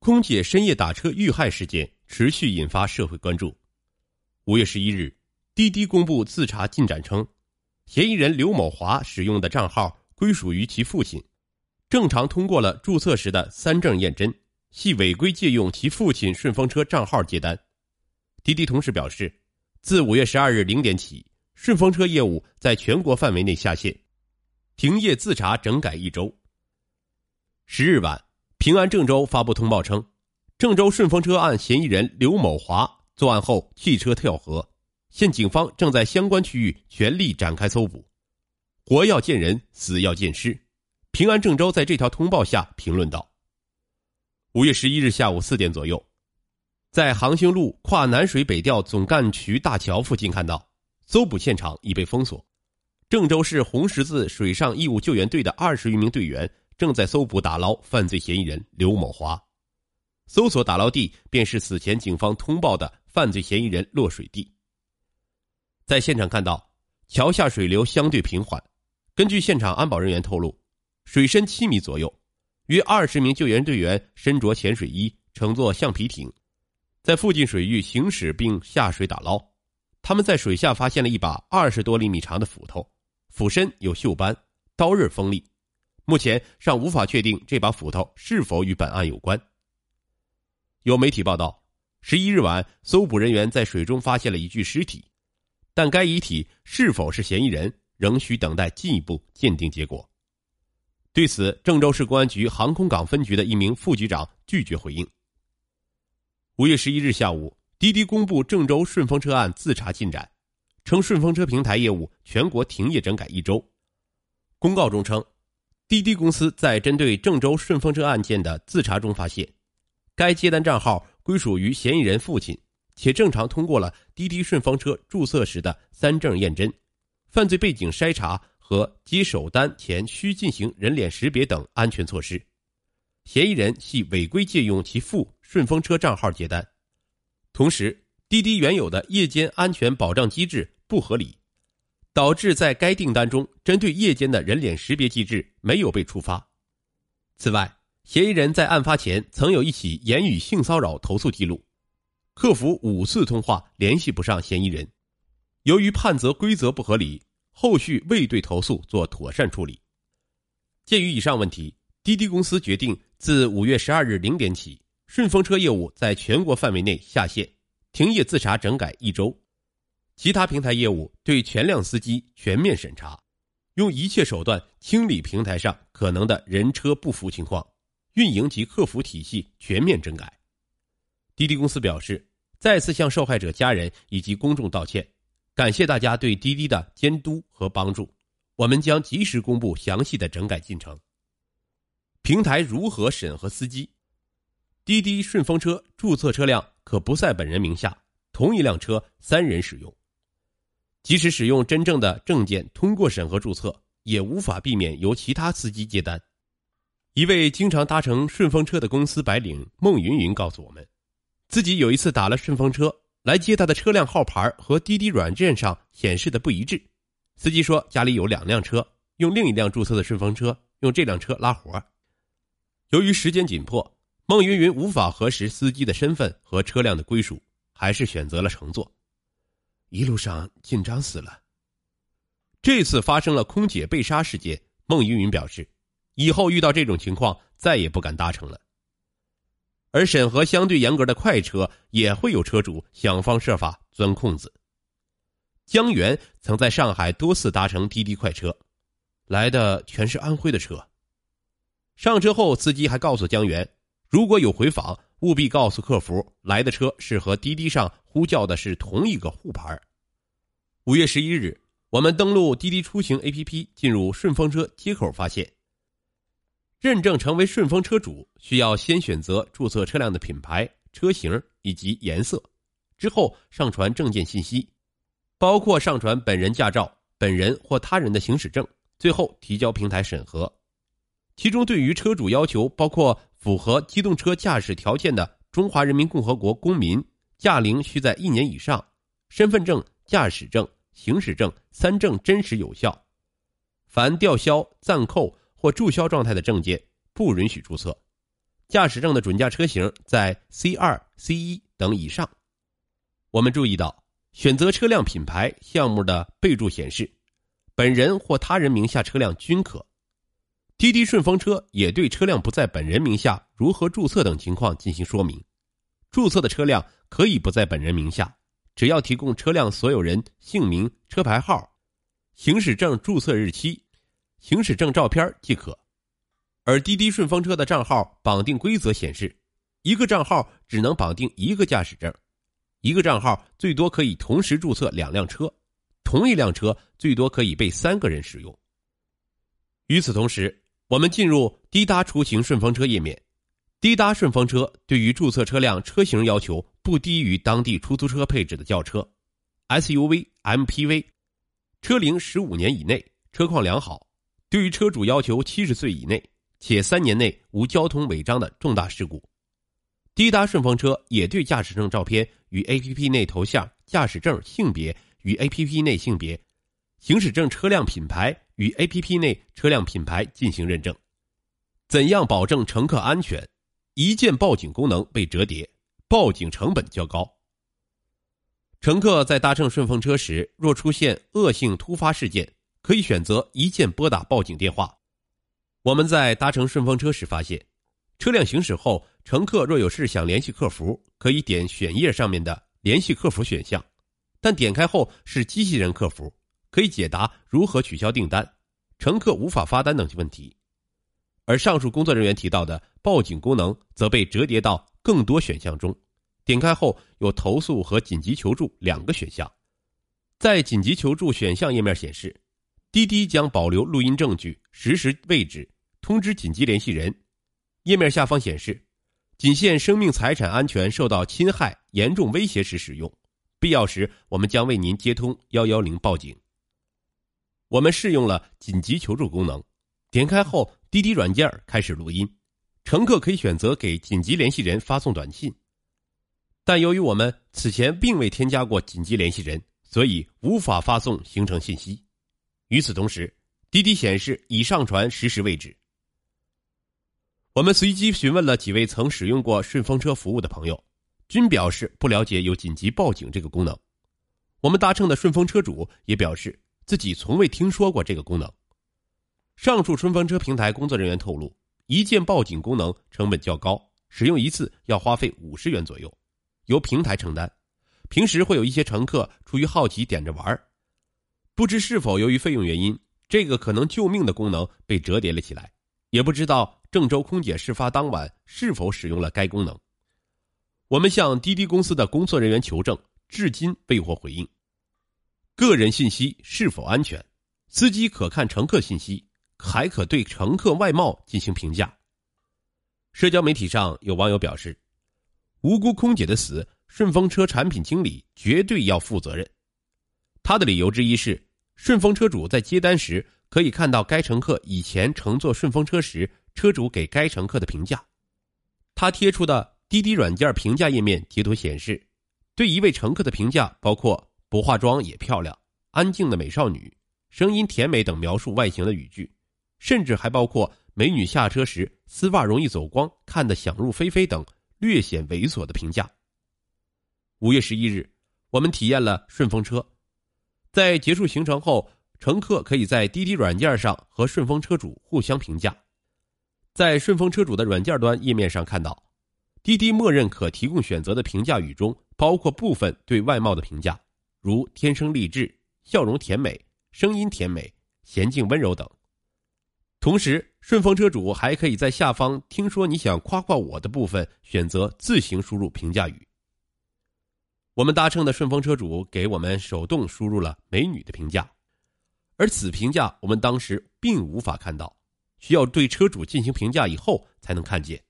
空姐深夜打车遇害事件持续引发社会关注。五月十一日，滴滴公布自查进展称，嫌疑人刘某华使用的账号归属于其父亲，正常通过了注册时的三证验真，系违规借用其父亲顺风车账号接单。滴滴同时表示，自五月十二日零点起，顺风车业务在全国范围内下线，停业自查整改一周。十日晚。平安郑州发布通报称，郑州顺风车案嫌疑人刘某华作案后弃车跳河，现警方正在相关区域全力展开搜捕。活要见人，死要见尸。平安郑州在这条通报下评论道：“五月十一日下午四点左右，在航兴路跨南水北调总干渠大桥附近看到，搜捕现场已被封锁。郑州市红十字水上义务救援队的二十余名队员。”正在搜捕打捞犯罪嫌疑人刘某华，搜索打捞地便是此前警方通报的犯罪嫌疑人落水地。在现场看到，桥下水流相对平缓。根据现场安保人员透露，水深七米左右，约二十名救援队员身着潜水衣，乘坐橡皮艇，在附近水域行驶并下水打捞。他们在水下发现了一把二十多厘米长的斧头，斧身有锈斑，刀刃锋利。目前尚无法确定这把斧头是否与本案有关。有媒体报道，十一日晚，搜捕人员在水中发现了一具尸体，但该遗体是否是嫌疑人，仍需等待进一步鉴定结果。对此，郑州市公安局航空港分局的一名副局长拒绝回应。五月十一日下午，滴滴公布郑州顺风车案自查进展，称顺风车平台业务全国停业整改一周。公告中称。滴滴公司在针对郑州顺风车案件的自查中发现，该接单账号归属于嫌疑人父亲，且正常通过了滴滴顺风车注册时的三证验真、犯罪背景筛查和接首单前需进行人脸识别等安全措施。嫌疑人系违规借用其父顺风车账号接单，同时滴滴原有的夜间安全保障机制不合理。导致在该订单中，针对夜间的人脸识别机制没有被触发。此外，嫌疑人在案发前曾有一起言语性骚扰投诉记录，客服五次通话联系不上嫌疑人。由于判责规则不合理，后续未对投诉做妥善处理。鉴于以上问题，滴滴公司决定自五月十二日零点起，顺风车业务在全国范围内下线，停业自查整改一周。其他平台业务对全量司机全面审查，用一切手段清理平台上可能的人车不符情况，运营及客服体系全面整改。滴滴公司表示，再次向受害者家人以及公众道歉，感谢大家对滴滴的监督和帮助。我们将及时公布详细的整改进程。平台如何审核司机？滴滴顺风车注册车辆可不在本人名下，同一辆车三人使用。即使使用真正的证件通过审核注册，也无法避免由其他司机接单。一位经常搭乘顺风车的公司白领孟云云告诉我们，自己有一次打了顺风车来接他的车辆号牌和滴滴软件上显示的不一致。司机说家里有两辆车，用另一辆注册的顺风车用这辆车拉活。由于时间紧迫，孟云云无法核实司机的身份和车辆的归属，还是选择了乘坐。一路上紧张死了。这次发生了空姐被杀事件，孟云云表示，以后遇到这种情况再也不敢搭乘了。而审核相对严格的快车也会有车主想方设法钻空子。江源曾在上海多次搭乘滴滴快车，来的全是安徽的车。上车后，司机还告诉江源，如果有回访。务必告诉客服，来的车是和滴滴上呼叫的是同一个沪牌。五月十一日，我们登录滴滴出行 APP，进入顺风车接口，发现，认证成为顺风车主需要先选择注册车辆的品牌、车型以及颜色，之后上传证件信息，包括上传本人驾照、本人或他人的行驶证，最后提交平台审核。其中，对于车主要求，包括。符合机动车驾驶条件的中华人民共和国公民，驾龄需在一年以上，身份证、驾驶证、行驶证三证真实有效。凡吊销、暂扣或注销状态的证件不允许注册。驾驶证的准驾车型在 C 二、C 一等以上。我们注意到，选择车辆品牌项目的备注显示，本人或他人名下车辆均可。滴滴顺风车也对车辆不在本人名下如何注册等情况进行说明。注册的车辆可以不在本人名下，只要提供车辆所有人姓名、车牌号、行驶证注册日期、行驶证照片即可。而滴滴顺风车的账号绑定规则显示，一个账号只能绑定一个驾驶证，一个账号最多可以同时注册两辆车，同一辆车最多可以被三个人使用。与此同时，我们进入滴答出行顺风车页面，滴答顺风车对于注册车辆车型要求不低于当地出租车配置的轿车、SUV、MPV，车龄十五年以内，车况良好，对于车主要求七十岁以内。且三年内无交通违章的重大事故，滴答顺风车也对驾驶证照片与 APP 内头像、驾驶证性别与 APP 内性别、行驶证车辆品牌与 APP 内车辆品牌进行认证。怎样保证乘客安全？一键报警功能被折叠，报警成本较高。乘客在搭乘顺风车时，若出现恶性突发事件，可以选择一键拨打报警电话。我们在搭乘顺风车时发现，车辆行驶后，乘客若有事想联系客服，可以点选页上面的“联系客服”选项，但点开后是机器人客服，可以解答如何取消订单、乘客无法发单等问题。而上述工作人员提到的报警功能则被折叠到更多选项中，点开后有投诉和紧急求助两个选项。在紧急求助选项页面显示。滴滴将保留录音证据、实时位置，通知紧急联系人。页面下方显示，仅限生命财产安全受到侵害、严重威胁时使用，必要时我们将为您接通幺幺零报警。我们试用了紧急求助功能，点开后，滴滴软件开始录音，乘客可以选择给紧急联系人发送短信。但由于我们此前并未添加过紧急联系人，所以无法发送行程信息。与此同时，滴滴显示已上传实时位置。我们随机询问了几位曾使用过顺风车服务的朋友，均表示不了解有紧急报警这个功能。我们搭乘的顺风车主也表示自己从未听说过这个功能。上述顺风车平台工作人员透露，一键报警功能成本较高，使用一次要花费五十元左右，由平台承担。平时会有一些乘客出于好奇点着玩。不知是否由于费用原因，这个可能救命的功能被折叠了起来，也不知道郑州空姐事发当晚是否使用了该功能。我们向滴滴公司的工作人员求证，至今未获回应。个人信息是否安全？司机可看乘客信息，还可对乘客外貌进行评价。社交媒体上有网友表示：“无辜空姐的死，顺风车产品经理绝对要负责任。”他的理由之一是。顺风车主在接单时可以看到该乘客以前乘坐顺风车时车主给该乘客的评价。他贴出的滴滴软件评价页面截图显示，对一位乘客的评价包括“不化妆也漂亮”“安静的美少女”“声音甜美”等描述外形的语句，甚至还包括“美女下车时丝袜容易走光，看得想入非非”等略显猥琐的评价。五月十一日，我们体验了顺风车。在结束行程后，乘客可以在滴滴软件上和顺风车主互相评价。在顺风车主的软件端页面上看到，滴滴默认可提供选择的评价语中包括部分对外貌的评价，如“天生丽质”“笑容甜美”“声音甜美”“娴静温柔”等。同时，顺风车主还可以在下方“听说你想夸夸我的”部分选择自行输入评价语。我们搭乘的顺风车主给我们手动输入了美女的评价，而此评价我们当时并无法看到，需要对车主进行评价以后才能看见。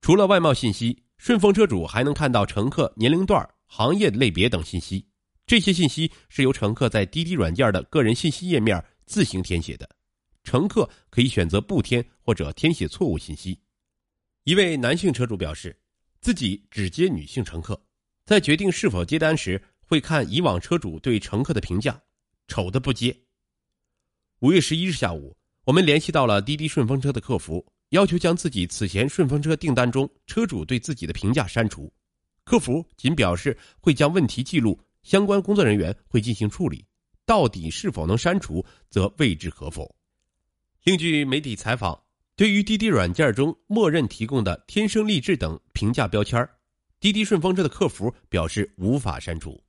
除了外貌信息，顺风车主还能看到乘客年龄段、行业类别等信息。这些信息是由乘客在滴滴软件的个人信息页面自行填写的，乘客可以选择不填或者填写错误信息。一位男性车主表示，自己只接女性乘客。在决定是否接单时，会看以往车主对乘客的评价，丑的不接。五月十一日下午，我们联系到了滴滴顺风车的客服，要求将自己此前顺风车订单中车主对自己的评价删除，客服仅表示会将问题记录，相关工作人员会进行处理，到底是否能删除则未知可否。另据媒体采访，对于滴滴软件中默认提供的“天生丽质”等评价标签，滴滴顺风车的客服表示无法删除。